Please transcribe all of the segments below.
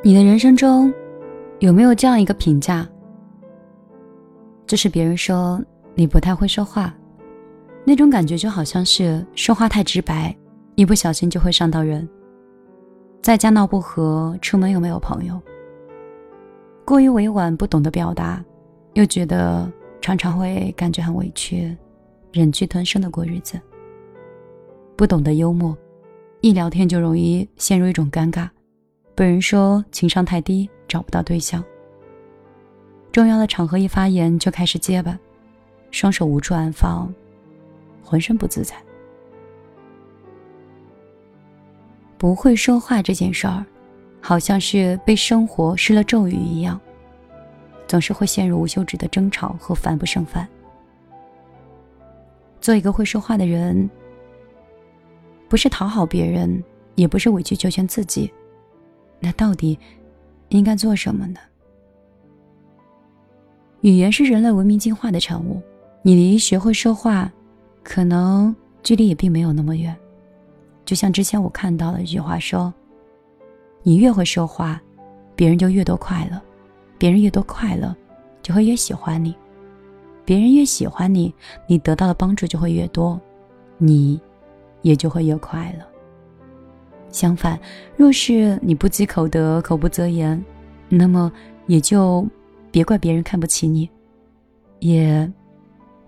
你的人生中有没有这样一个评价？就是别人说你不太会说话，那种感觉就好像是说话太直白，一不小心就会伤到人。在家闹不和，出门又没有朋友，过于委婉，不懂得表达，又觉得常常会感觉很委屈，忍气吞声的过日子。不懂得幽默，一聊天就容易陷入一种尴尬。被人说情商太低，找不到对象。重要的场合一发言就开始结巴，双手无处安放，浑身不自在。不会说话这件事儿，好像是被生活施了咒语一样，总是会陷入无休止的争吵和烦不胜烦。做一个会说话的人，不是讨好别人，也不是委曲求全自己。那到底应该做什么呢？语言是人类文明进化的产物，你离学会说话，可能距离也并没有那么远。就像之前我看到的一句话说：“你越会说话，别人就越多快乐；别人越多快乐，就会越喜欢你；别人越喜欢你，你得到的帮助就会越多，你也就会越快乐。”相反，若是你不积口德、口不择言，那么也就别怪别人看不起你，也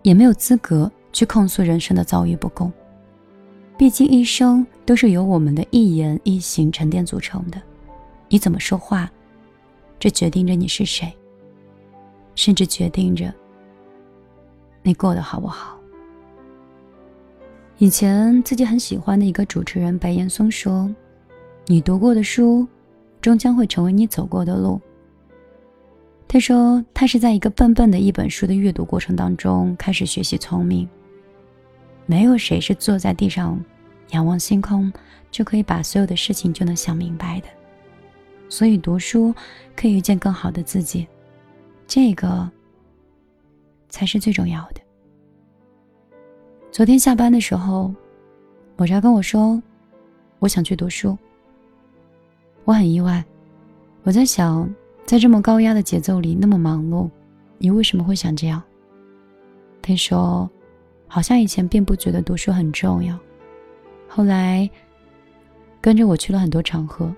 也没有资格去控诉人生的遭遇不公。毕竟一生都是由我们的一言一行沉淀组成的，你怎么说话，这决定着你是谁，甚至决定着你过得好不好。以前自己很喜欢的一个主持人白岩松说：“你读过的书，终将会成为你走过的路。”他说他是在一个笨笨的一本书的阅读过程当中开始学习聪明。没有谁是坐在地上仰望星空就可以把所有的事情就能想明白的，所以读书可以遇见更好的自己，这个才是最重要的。昨天下班的时候，某茶跟我说：“我想去读书。”我很意外，我在想，在这么高压的节奏里，那么忙碌，你为什么会想这样？他说：“好像以前并不觉得读书很重要，后来跟着我去了很多场合，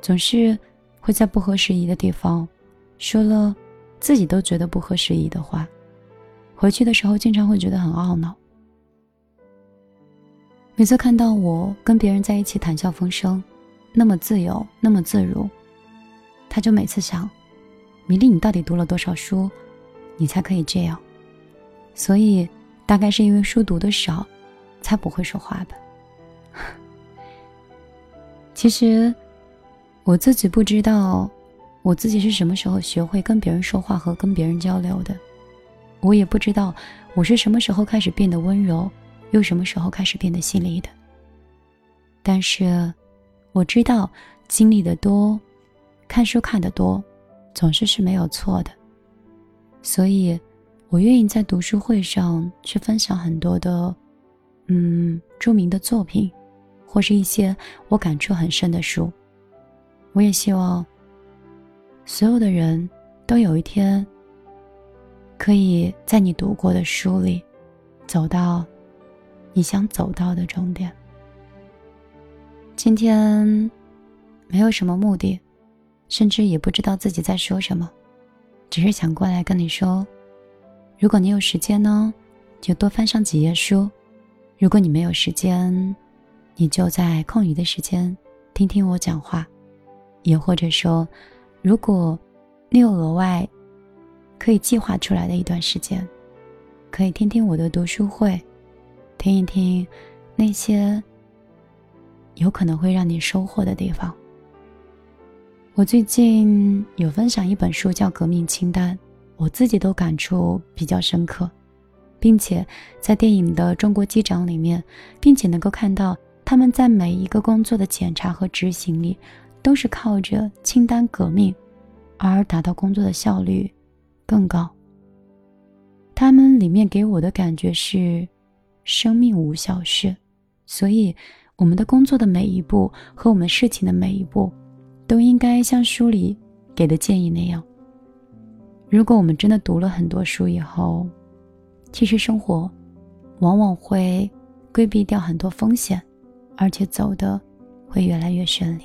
总是会在不合时宜的地方说了自己都觉得不合时宜的话，回去的时候经常会觉得很懊恼。”每次看到我跟别人在一起谈笑风生，那么自由，那么自如，他就每次想：米粒，你到底读了多少书，你才可以这样？所以，大概是因为书读的少，才不会说话吧。其实，我自己不知道，我自己是什么时候学会跟别人说话和跟别人交流的。我也不知道，我是什么时候开始变得温柔。又什么时候开始变得犀利的？但是，我知道经历的多，看书看得多，总是是没有错的。所以，我愿意在读书会上去分享很多的，嗯，著名的作品，或是一些我感触很深的书。我也希望所有的人都有一天，可以在你读过的书里走到。你想走到的终点。今天没有什么目的，甚至也不知道自己在说什么，只是想过来跟你说：如果你有时间呢，就多翻上几页书；如果你没有时间，你就在空余的时间听听我讲话；也或者说，如果你有额外可以计划出来的一段时间，可以听听我的读书会。听一听那些有可能会让你收获的地方。我最近有分享一本书，叫《革命清单》，我自己都感触比较深刻，并且在电影的《中国机长》里面，并且能够看到他们在每一个工作的检查和执行里，都是靠着清单革命而达到工作的效率更高。他们里面给我的感觉是。生命无小事，所以我们的工作的每一步和我们事情的每一步，都应该像书里给的建议那样。如果我们真的读了很多书以后，其实生活往往会规避掉很多风险，而且走的会越来越顺利。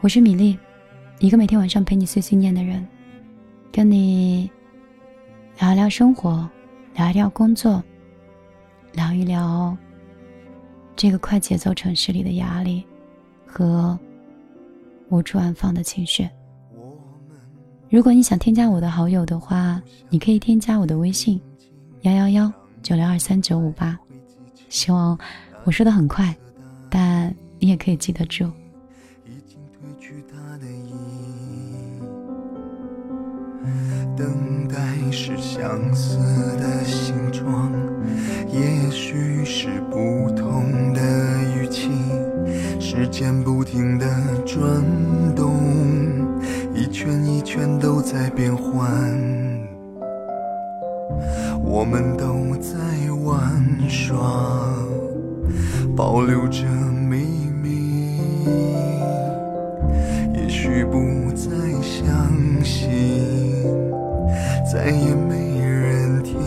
我是米粒，一个每天晚上陪你碎碎念的人，跟你聊一聊生活，聊一聊工作，聊一聊这个快节奏城市里的压力和。无处安放的情绪。如果你想添加我的好友的话，你可以添加我的微信：幺幺幺九六二三九五八。希望我说的很快，但你也可以记得住。等待是相似的形状，也许是不同的语气。时间不停的转动，一圈一圈都在变换，我们都在玩耍，保留着秘密。也许不再相信，再也没人听，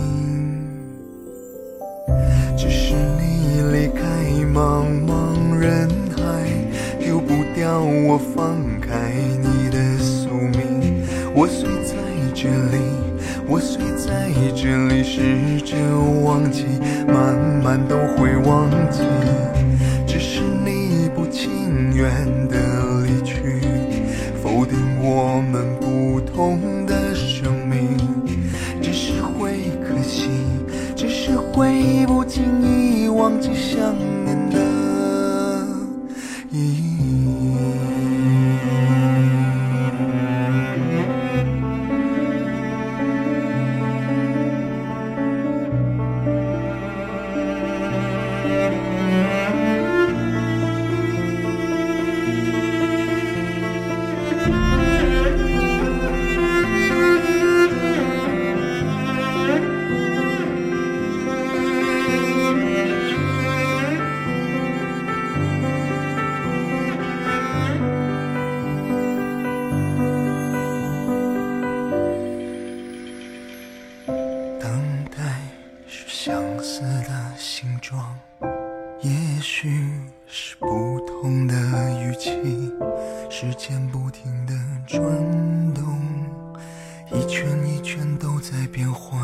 只是你离开茫茫人。海，丢不掉我放开你的宿命，我睡在这里，我睡在这里，试着忘记，慢慢都会忘记。只是你不情愿的相似的形状也许是不同的语气时间不停的转动一圈一圈都在变换。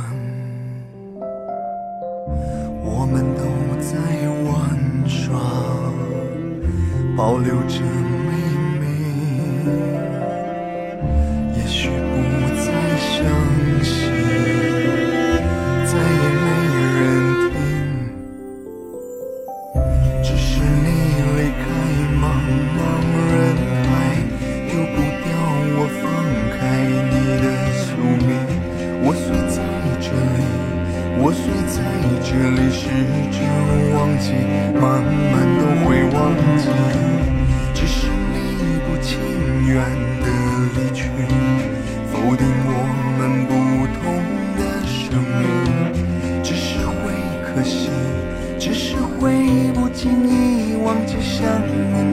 我们都在玩耍保留着想你